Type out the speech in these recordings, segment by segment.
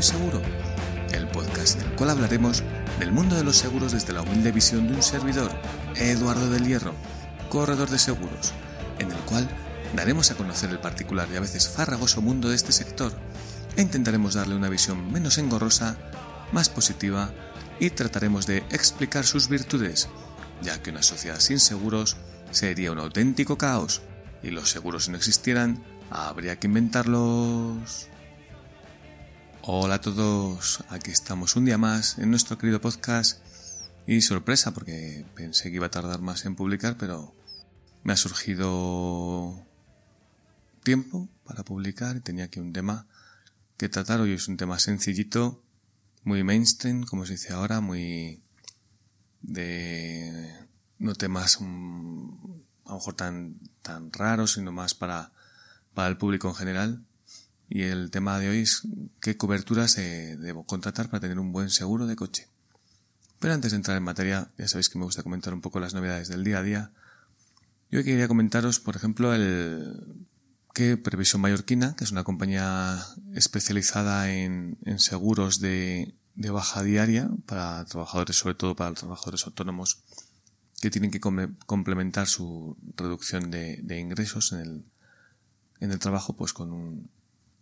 Seguro, el podcast en el cual hablaremos del mundo de los seguros desde la humilde visión de un servidor, Eduardo del Hierro, corredor de seguros, en el cual daremos a conocer el particular y a veces farragoso mundo de este sector e intentaremos darle una visión menos engorrosa, más positiva y trataremos de explicar sus virtudes, ya que una sociedad sin seguros sería un auténtico caos y los seguros si no existieran Habría que inventarlos. Hola a todos, aquí estamos un día más en nuestro querido podcast y sorpresa porque pensé que iba a tardar más en publicar, pero me ha surgido tiempo para publicar y tenía aquí un tema que tratar. Hoy es un tema sencillito, muy mainstream, como se dice ahora, muy de no temas mm, a lo mejor tan, tan raros, sino más para para el público en general. Y el tema de hoy es qué coberturas debo contratar para tener un buen seguro de coche. Pero antes de entrar en materia, ya sabéis que me gusta comentar un poco las novedades del día a día. Yo quería comentaros, por ejemplo, el que Previsión Mallorquina, que es una compañía especializada en, seguros de, baja diaria para trabajadores, sobre todo para trabajadores autónomos, que tienen que complementar su reducción de ingresos en el, en el trabajo pues con un,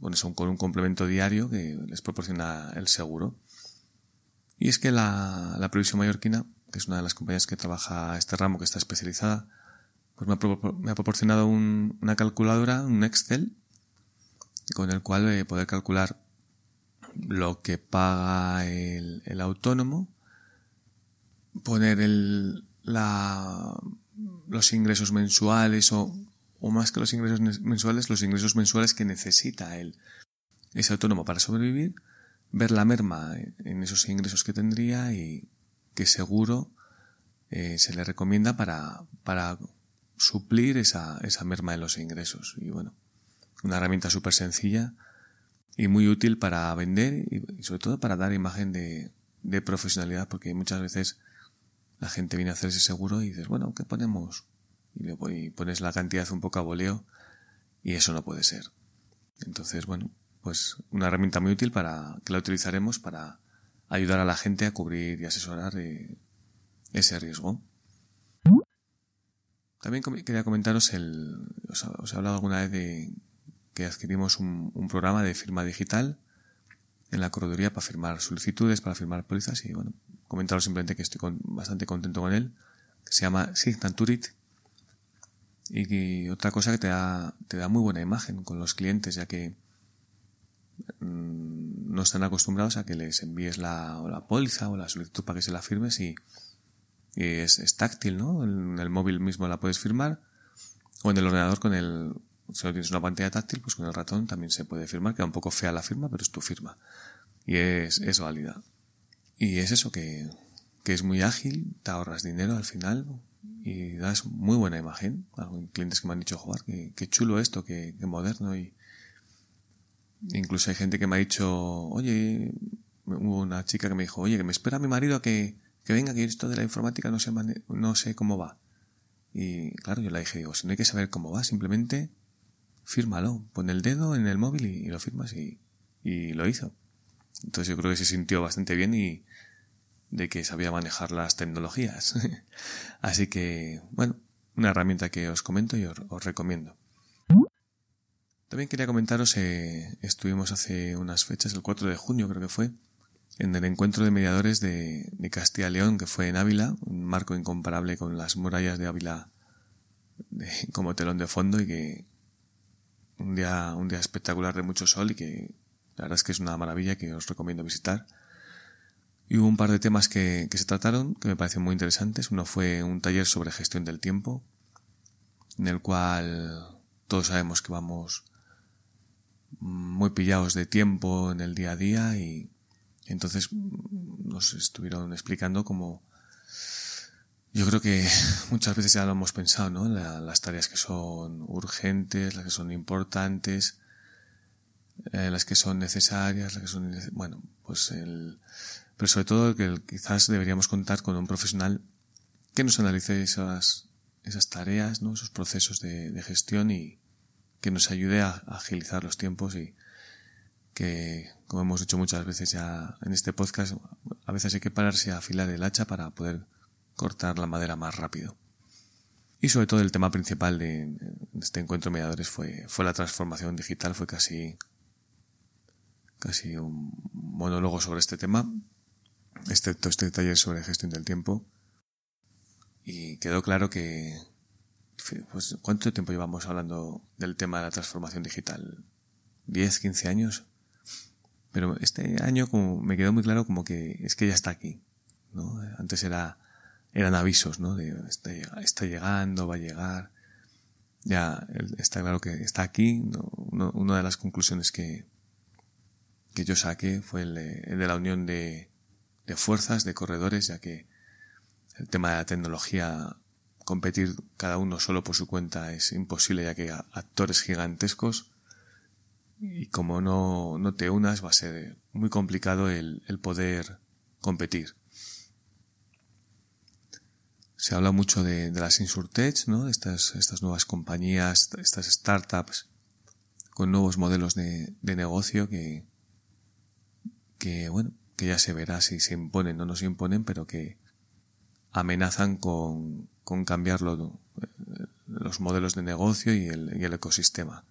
con un complemento diario que les proporciona el seguro. Y es que la, la Previsión Mallorquina, que es una de las compañías que trabaja este ramo, que está especializada, pues me ha, proporcionado una calculadora, un Excel, con el cual voy poder calcular lo que paga el, el autónomo, poner el, la, los ingresos mensuales o o más que los ingresos mensuales, los ingresos mensuales que necesita él, ese autónomo para sobrevivir, ver la merma en esos ingresos que tendría y que seguro eh, se le recomienda para, para suplir esa, esa merma de los ingresos. Y bueno, una herramienta súper sencilla y muy útil para vender y, sobre todo para dar imagen de, de profesionalidad porque muchas veces la gente viene a hacer ese seguro y dices, bueno, ¿qué ponemos? Y pones la cantidad un poco a voleo y eso no puede ser. Entonces, bueno, pues una herramienta muy útil para que la utilizaremos para ayudar a la gente a cubrir y asesorar eh, ese riesgo. También quería comentaros el, os, he hablado alguna vez de que adquirimos un, programa de firma digital en la correduría para firmar solicitudes, para firmar pólizas y bueno, comentaros simplemente que estoy bastante contento con él, que se llama Signaturit y otra cosa que te da, te da muy buena imagen con los clientes, ya que mm, no están acostumbrados a que les envíes la, la póliza o la solicitud para que se la firmes y, es, táctil, ¿no? En el móvil mismo la puedes firmar o en el ordenador con el, si no tienes una pantalla táctil, pues con el ratón también se puede firmar, queda un poco fea la firma, pero es tu firma y es, es válida. Y es eso que, que es muy ágil, te ahorras dinero al final, y das muy buena imagen. Hay clientes que me han dicho, jugar qué, chulo esto, qué, moderno y incluso hay gente que me ha dicho, oye, hubo una chica que me dijo, oye, que me espera mi marido a que, que venga, que esto de la informática no sé, no sé cómo va. Y claro, yo le dije, digo, si no hay que saber cómo va, simplemente fírmalo, pon el dedo en el móvil y, lo firmas y, y lo hizo. Entonces yo creo que se sintió bastante bien y, de que sabía manejar las tecnologías. Así que, bueno, una herramienta que os comento y os, recomiendo. También quería comentaros, eh, estuvimos hace unas fechas, el 4 de junio creo que fue, en el encuentro de mediadores de, Castilla y León, que fue en Ávila, un marco incomparable con las murallas de Ávila como telón de fondo y que un día, un día espectacular de mucho sol y que la verdad es que es una maravilla que os recomiendo visitar. Y hubo un par de temas que, se trataron que me parecen muy interesantes. Uno fue un taller sobre gestión del tiempo, en el cual todos sabemos que vamos muy pillados de tiempo en el día a día y entonces nos estuvieron explicando cómo yo creo que muchas veces ya lo hemos pensado, ¿no? las tareas que son urgentes, las que son importantes, eh, las que son necesarias, las que son, bueno, pues el, pero sobre todo que quizás deberíamos contar con un profesional que nos analice esas, esas tareas, ¿no? esos procesos de, gestión y que nos ayude a, agilizar los tiempos y, que, como hemos hecho muchas veces ya en este podcast, a veces hay que pararse a afilar el hacha para poder cortar la madera más rápido. Y sobre todo el tema principal de, este encuentro mediadores fue, fue la transformación digital, fue casi, casi un monólogo sobre este tema, excepto este taller sobre gestión del tiempo. Y quedó claro que, pues, ¿cuánto tiempo llevamos hablando del tema de la transformación digital? ¿10, 15 años? Pero este año como me quedó muy claro como que es que ya está aquí, ¿no? Antes era eran avisos, ¿no? De está, llegando, va a llegar. Ya está claro que está aquí. una de las conclusiones que, que yo saqué fue el de, la unión de, de fuerzas, de corredores, ya que el tema de la tecnología, competir cada uno solo por su cuenta es imposible, ya que hay actores gigantescos y como no, no te unas va a ser muy complicado el, el poder competir se habla mucho de, las insurtech, ¿no? Estas, estas nuevas compañías, estas startups con nuevos modelos de, de negocio que, que, bueno, que ya se verá si se imponen o no se imponen, pero que amenazan con, con cambiar los modelos de negocio y el, el ecosistema.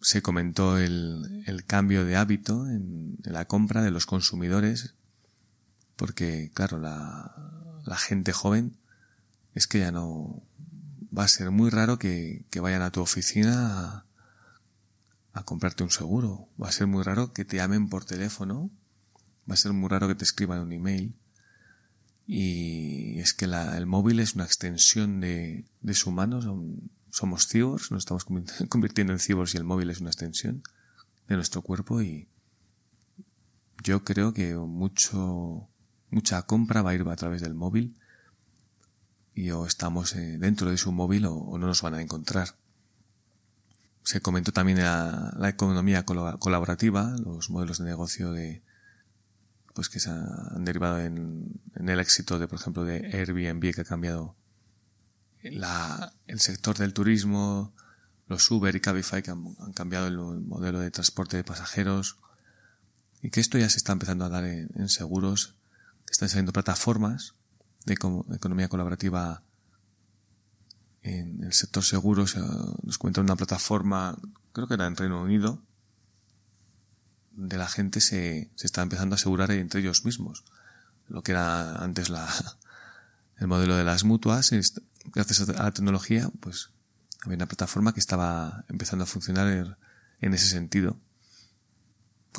Se comentó el, el cambio de hábito en la compra de los consumidores porque, claro, la, la gente joven es que ya no va a ser muy raro que, que vayan a tu oficina a, a, comprarte un seguro. Va a ser muy raro que te llamen por teléfono. Va a ser muy raro que te escriban un email. Y es que el móvil es una extensión de, de su mano. somos cyborgs, nos estamos convirtiendo en cyborgs y el móvil es una extensión de nuestro cuerpo y yo creo que mucho mucha compra va a ir a través del móvil y o estamos eh, dentro de su móvil o, no nos van a encontrar. Se comentó también la, economía colaborativa, los modelos de negocio de pues que se han derivado en, el éxito de, por ejemplo, de Airbnb que ha cambiado el sector del turismo, los Uber y Cabify que han, cambiado el modelo de transporte de pasajeros y que esto ya se está empezando a dar en seguros están saliendo plataformas de economía colaborativa en el sector seguro. nos cuenta una plataforma, creo que era en Reino Unido, donde la gente se, se está empezando a asegurar entre ellos mismos. Lo que era antes la, el modelo de las mutuas, gracias a la tecnología, pues había una plataforma que estaba empezando a funcionar en ese sentido.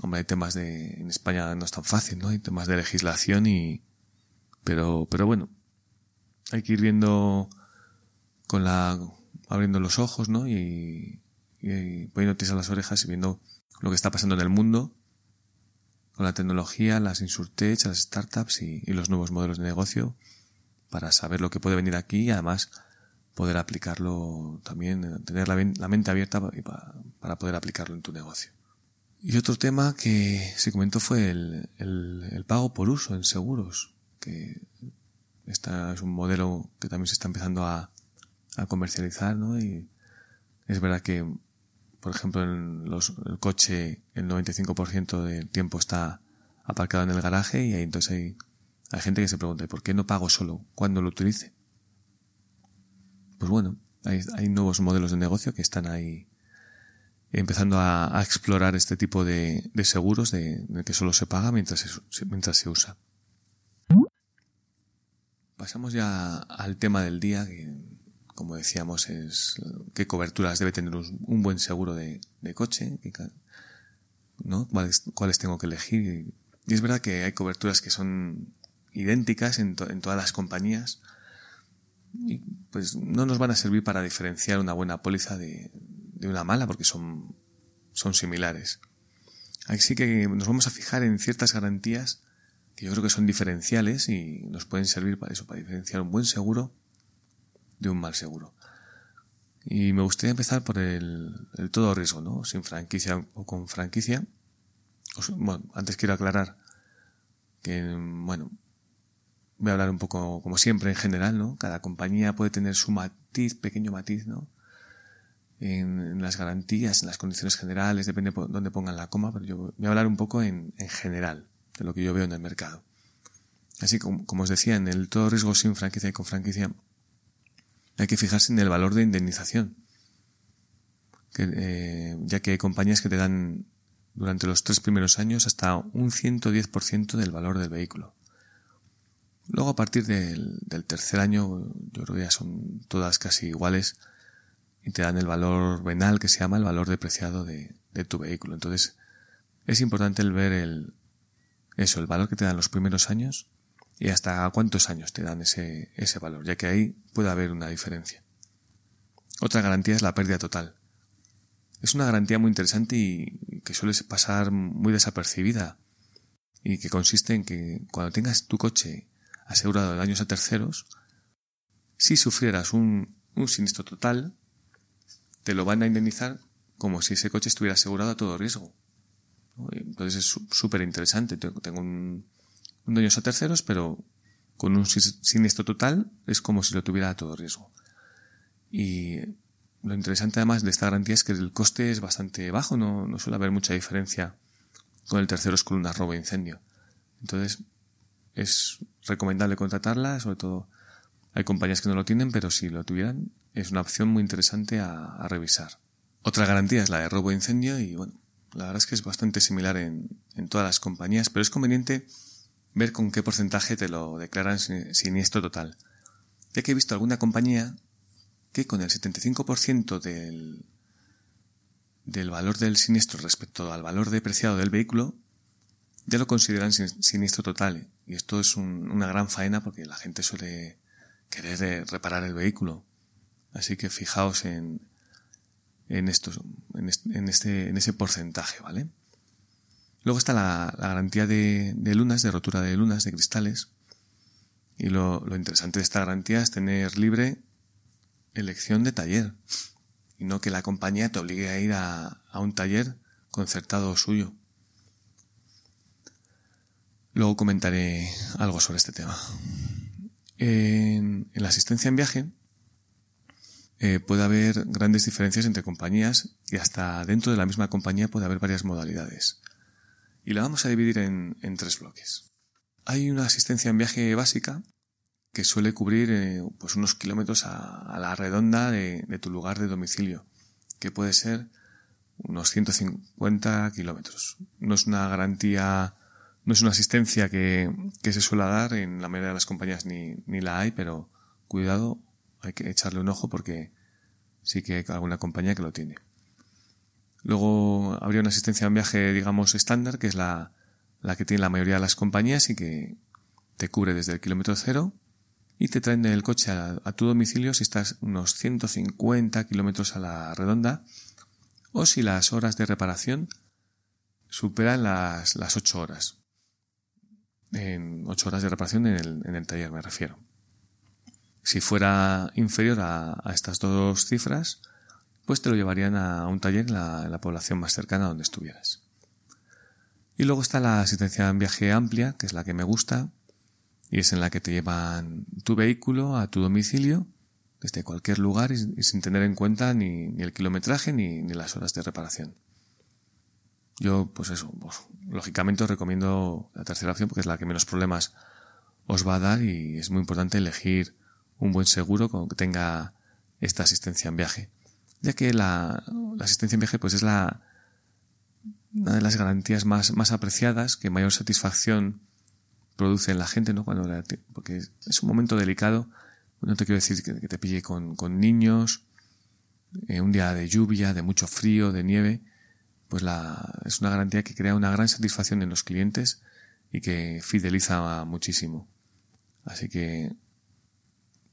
Hombre, hay temas de, en España no es tan fácil, ¿no? Hay temas de legislación y, pero, pero bueno, hay que ir viendo con la, abriendo los ojos, ¿no? Y, y poniéndote a las orejas y viendo lo que está pasando en el mundo con la tecnología, las insurtech, las startups y, los nuevos modelos de negocio para saber lo que puede venir aquí y además poder aplicarlo también, tener la, mente abierta para, para poder aplicarlo en tu negocio. Y otro tema que se comentó fue el, el, pago por uso en seguros, que este es un modelo que también se está empezando a, a comercializar, ¿no? Y es verdad que, por ejemplo, en los, el coche el 95% del tiempo está aparcado en el garaje y ahí entonces hay, hay gente que se pregunta, ¿por qué no pago solo cuando lo utilice? Pues bueno, hay, hay nuevos modelos de negocio que están ahí empezando a, explorar este tipo de, seguros de, que solo se paga mientras se, mientras se usa. Pasamos ya al tema del día, que como decíamos es qué coberturas debe tener un, buen seguro de, coche, ¿no? ¿Cuáles, ¿Cuáles, tengo que elegir. Y es verdad que hay coberturas que son idénticas en, todas las compañías y pues no nos van a servir para diferenciar una buena póliza de, de una mala porque son, son similares. Así que nos vamos a fijar en ciertas garantías que yo creo que son diferenciales y nos pueden servir para eso, para diferenciar un buen seguro de un mal seguro. Y me gustaría empezar por el, el todo riesgo, ¿no? Sin franquicia o con franquicia. Bueno, antes quiero aclarar que, bueno, voy a hablar un poco como siempre en general, ¿no? Cada compañía puede tener su matiz, pequeño matiz, ¿no? en, las garantías, en las condiciones generales, depende de dónde pongan la coma, pero yo voy a hablar un poco en, en general de lo que yo veo en el mercado. Así como, como os decía, en el todo riesgo sin franquicia y con franquicia hay que fijarse en el valor de indemnización. Eh, ya que hay compañías que te dan durante los tres primeros años hasta un 110% del valor del vehículo. Luego a partir del, tercer año, yo creo que ya son todas casi iguales y te dan el valor venal que se llama el valor depreciado de, de tu vehículo. Entonces es importante el ver el, eso, el valor que te dan los primeros años y hasta cuántos años te dan ese, ese valor, ya que ahí puede haber una diferencia. Otra garantía es la pérdida total. Es una garantía muy interesante y que suele pasar muy desapercibida y que consiste en que cuando tengas tu coche asegurado de daños a terceros, si sufrieras un, un siniestro total, te lo van a indemnizar como si ese coche estuviera asegurado a todo riesgo. Entonces es súper interesante. Tengo un, un daños a terceros, pero con un siniestro total es como si lo tuviera a todo riesgo. Y lo interesante además de esta garantía es que el coste es bastante bajo, no, no suele haber mucha diferencia con el tercero es con una robo incendio. Entonces es recomendable contratarla, sobre todo hay compañías que no lo tienen, pero si lo tuvieran es una opción muy interesante a, a revisar. Otra garantía es la de robo incendio y bueno, la verdad es que es bastante similar en, en todas las compañías, pero es conveniente ver con qué porcentaje te lo declaran siniestro total. Ya que he visto alguna compañía que con el 75% del, del valor del siniestro respecto al valor depreciado del vehículo, ya lo consideran siniestro total. Y esto es una gran faena porque la gente suele querer eh, reparar el vehículo. Así que fijaos en, en, esto, en, este, en ese porcentaje, ¿vale? Luego está la, garantía de, lunas, de rotura de lunas, de cristales. Y lo, interesante de esta garantía es tener libre elección de taller. Y no que la compañía te obligue a ir a, un taller concertado suyo. Luego comentaré algo sobre este tema. En, la asistencia en viaje eh, puede haber grandes diferencias entre compañías y hasta dentro de la misma compañía puede haber varias modalidades y la vamos a dividir en, tres bloques. Hay una asistencia en viaje básica que suele cubrir eh, pues unos kilómetros a, la redonda de, tu lugar de domicilio, que puede ser unos 150 kilómetros. No es una garantía, no es una asistencia que, se suele dar en la mayoría de las compañías, ni, ni la hay, pero cuidado, hay que echarle un ojo porque sí que hay alguna compañía que lo tiene. Luego habría una asistencia en viaje, digamos, estándar, que es la, la que tiene la mayoría de las compañías y que te cubre desde el kilómetro cero y te traen el coche a, tu domicilio si estás unos 150 kilómetros a la redonda o si las horas de reparación superan las, las 8 horas. En 8 horas de reparación en el, en el taller me refiero. Si fuera inferior a, a estas dos cifras, pues te lo llevarían a un taller en la, población más cercana donde estuvieras. Y luego está la asistencia en viaje amplia, que es la que me gusta, y es en la que te llevan tu vehículo a tu domicilio desde cualquier lugar y, sin tener en cuenta ni, el kilometraje ni, las horas de reparación. Yo, pues eso, pues, lógicamente os recomiendo la tercera opción porque es la que menos problemas os va a dar y es muy importante elegir un buen seguro que tenga esta asistencia en viaje ya que la, asistencia en viaje pues es la una de las garantías más, más apreciadas, que mayor satisfacción produce en la gente, ¿no? Cuando porque es un momento delicado, no te quiero decir que, te pille con, con niños, eh, un día de lluvia, de mucho frío, de nieve, pues la, es una garantía que crea una gran satisfacción en los clientes y que fideliza muchísimo. Así que,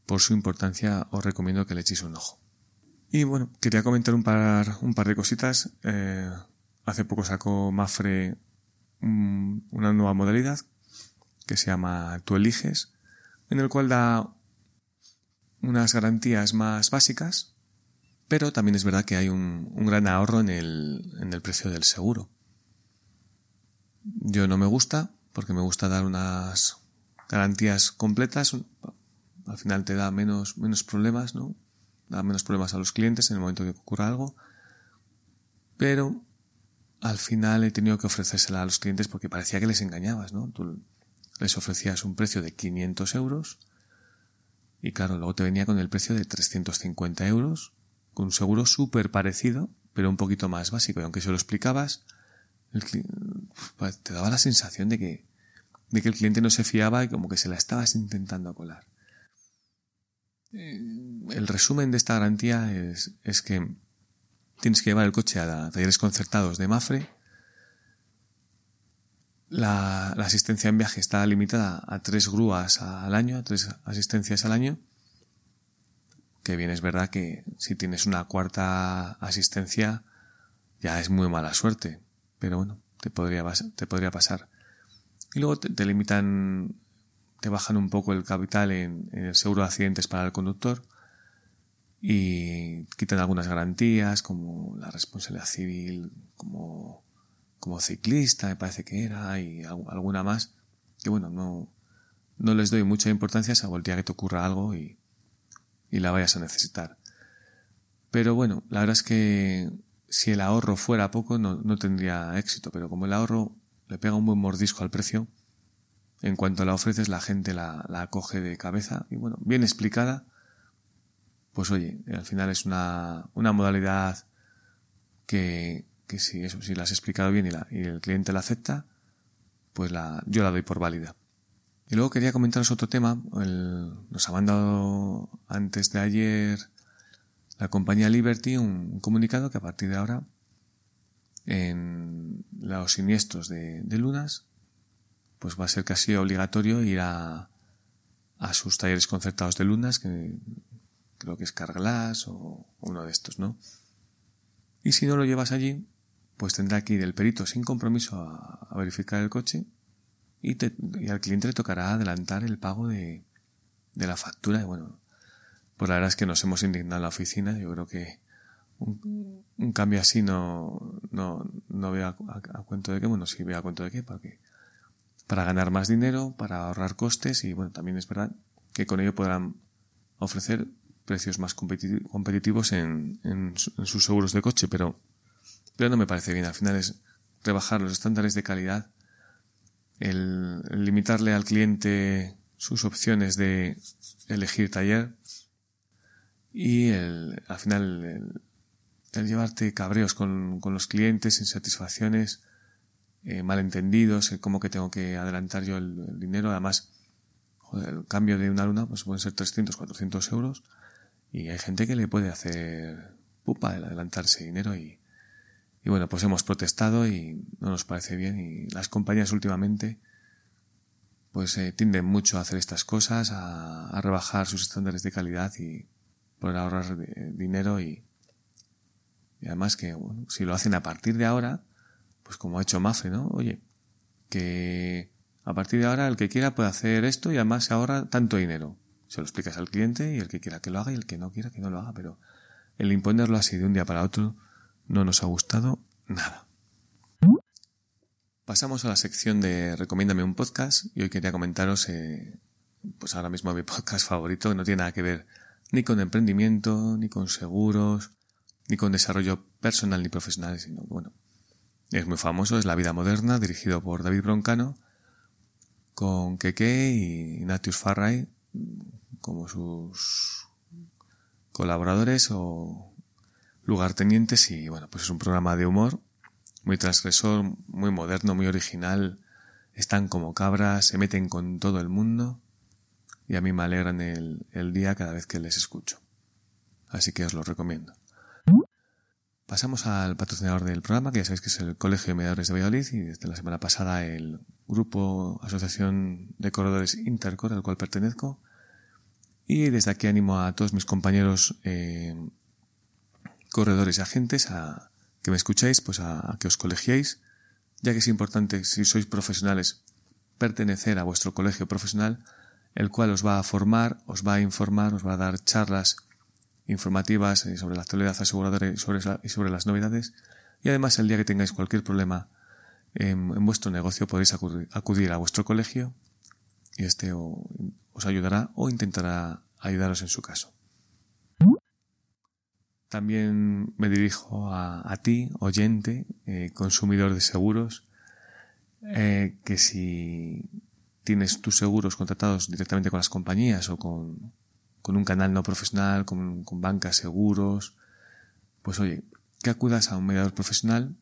por su importancia, os recomiendo que le echéis un ojo. Y bueno, quería comentar un par, un par de cositas. Eh, hace poco sacó Mafre una nueva modalidad que se llama Tú eliges, en el cual da unas garantías más básicas, pero también es verdad que hay un, un gran ahorro en el, en el precio del seguro. Yo no me gusta, porque me gusta dar unas garantías completas. Al final te da menos, menos problemas, ¿no? Da menos problemas a los clientes en el momento que ocurra algo, pero al final he tenido que ofrecérsela a los clientes porque parecía que les engañabas, ¿no? Tú les ofrecías un precio de 500 euros y claro, luego te venía con el precio de 350 euros, con un seguro súper parecido, pero un poquito más básico. Y aunque se lo explicabas, te daba la sensación de que, de que el cliente no se fiaba y como que se la estabas intentando colar. Eh, el resumen de esta garantía es, es que tienes que llevar el coche a talleres concertados de Mafre. La, asistencia en viaje está limitada a tres grúas al año, a tres asistencias al año. Que bien es verdad que si tienes una cuarta asistencia ya es muy mala suerte. Pero bueno, te podría, te podría pasar. Y luego te, limitan, te bajan un poco el capital en el seguro de accidentes para el conductor y quitan algunas garantías como la responsabilidad civil como, como ciclista me parece que era y alguna más que bueno no, no les doy mucha importancia salvo el día que te ocurra algo y, y la vayas a necesitar. Pero bueno la verdad es que si el ahorro fuera poco no, no tendría éxito pero como el ahorro le pega un buen mordisco al precio en cuanto la ofreces la gente la, la coge de cabeza y bueno bien explicada pues oye, al final es una, una modalidad que, que si eso, si la has explicado bien y, la, y el cliente la acepta, pues la, yo la doy por válida. Y luego quería comentaros otro tema. nos ha mandado antes de ayer la compañía Liberty un, comunicado que a partir de ahora en los siniestros de, de, lunas pues va a ser casi obligatorio ir a, a sus talleres concertados de lunas que creo que es Carglass o uno de estos, ¿no? Y si no lo llevas allí, pues tendrá que ir el perito sin compromiso a, verificar el coche y, al cliente le tocará adelantar el pago de, de la factura. Y bueno, pues la verdad es que nos hemos indignado en la oficina. Yo creo que un, cambio así no, no, no veo a, cuento de qué. Bueno, sí veo a cuento de qué, porque para ganar más dinero, para ahorrar costes y bueno, también es verdad que con ello podrán ofrecer precios más competitivos en, sus seguros de coche, pero, pero no me parece bien. Al final es rebajar los estándares de calidad, el, limitarle al cliente sus opciones de elegir taller y el, al final el, llevarte cabreos con, los clientes, insatisfacciones, eh, malentendidos, el cómo que tengo que adelantar yo el, dinero. Además, el cambio de una luna pues pueden ser 300, 400 euros y hay gente que le puede hacer pupa el adelantarse dinero y, y bueno, pues hemos protestado y no nos parece bien y las compañías últimamente pues eh, tienden mucho a hacer estas cosas, a, rebajar sus estándares de calidad y poder ahorrar dinero y, además que si lo hacen a partir de ahora, pues como ha hecho Mafre, ¿no? Oye, que a partir de ahora el que quiera puede hacer esto y además se ahorra tanto dinero. Se lo explicas al cliente y el que quiera que lo haga y el que no quiera que no lo haga, pero el imponerlo así de un día para otro no nos ha gustado nada. Pasamos a la sección de Recomiéndame un podcast y hoy quería comentaros, eh, pues ahora mismo mi podcast favorito, que no tiene nada que ver ni con emprendimiento, ni con seguros, ni con desarrollo personal ni profesional, sino bueno, es muy famoso, es La Vida Moderna, dirigido por David Broncano, con Keke y Ignatius Farray, como sus colaboradores o lugartenientes y bueno, pues es un programa de humor muy transgresor, muy moderno, muy original. Están como cabras, se meten con todo el mundo y a mí me alegran el, el día cada vez que les escucho. Así que os lo recomiendo. Pasamos al patrocinador del programa, que ya sabéis que es el Colegio de Mediadores de Valladolid y desde la semana pasada el grupo Asociación de Corredores Intercor, al cual pertenezco. Y desde aquí animo a todos mis compañeros eh, corredores y agentes a que me escuchéis, pues a, que os colegiéis, ya que es importante, si sois profesionales, pertenecer a vuestro colegio profesional, el cual os va a formar, os va a informar, os va a dar charlas informativas eh, sobre la actualidad aseguradora y sobre, y sobre las novedades. Y además, el día que tengáis cualquier problema en, vuestro negocio, podéis acudir, a vuestro colegio y este os ayudará o intentará ayudaros en su caso. también me dirijo a, ti, oyente, eh, consumidor de seguros, eh, que si tienes tus seguros contratados directamente con las compañías o con, un canal no profesional, con, con bancas seguros, pues oye, que acudas a un mediador profesional,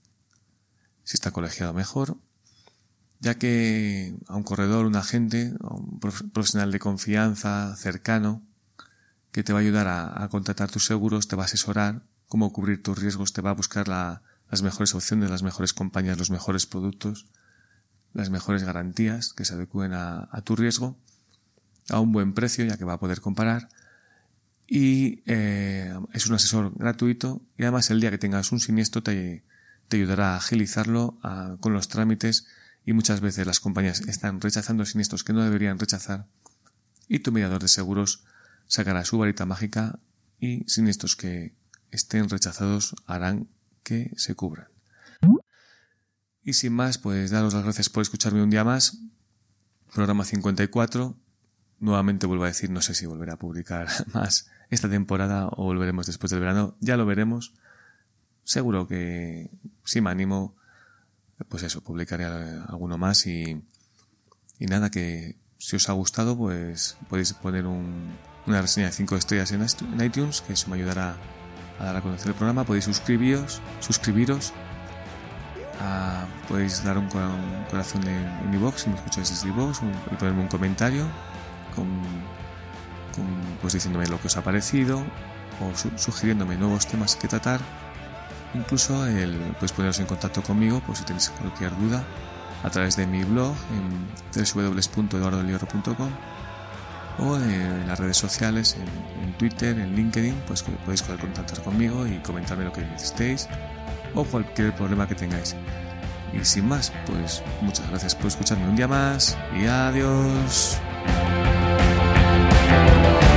si está colegiado mejor, ya que a un corredor, un agente, un profesional de confianza cercano, que te va a ayudar a, contratar tus seguros, te va a asesorar cómo cubrir tus riesgos, te va a buscar las mejores opciones, las mejores compañías, los mejores productos, las mejores garantías que se adecúen a, tu riesgo a un buen precio, ya que va a poder comparar. Y eh, es un asesor gratuito y además el día que tengas un siniestro te, ayudará a agilizarlo con los trámites y muchas veces las compañías están rechazando siniestros que no deberían rechazar y tu mediador de seguros sacará su varita mágica y siniestros que estén rechazados harán que se cubran. Y sin más, pues daros las gracias por escucharme un día más. Programa 54. Nuevamente vuelvo a decir, no sé si volveré a publicar más esta temporada o volveremos después del verano. Ya lo veremos. Seguro que si me animo, pues eso, publicaré alguno más y, y nada, que si os ha gustado, pues podéis poner un, una reseña de 5 estrellas en iTunes, que eso me ayudará a dar a conocer el programa. Podéis suscribiros, suscribiros, podéis dar un, corazón en iVoox si me escucháis desde iVoox y ponerme un comentario con, pues diciéndome lo que os ha parecido o sugiriéndome nuevos temas que tratar. Incluso el, podéis poneros en contacto conmigo por si tenéis cualquier duda a través de mi blog en www.eduardolioro.com o en las redes sociales, en, Twitter, en LinkedIn, pues podéis contactar conmigo y comentarme lo que necesitéis o cualquier problema que tengáis. Y sin más, pues muchas gracias por escucharme un día más y adiós. Thank you.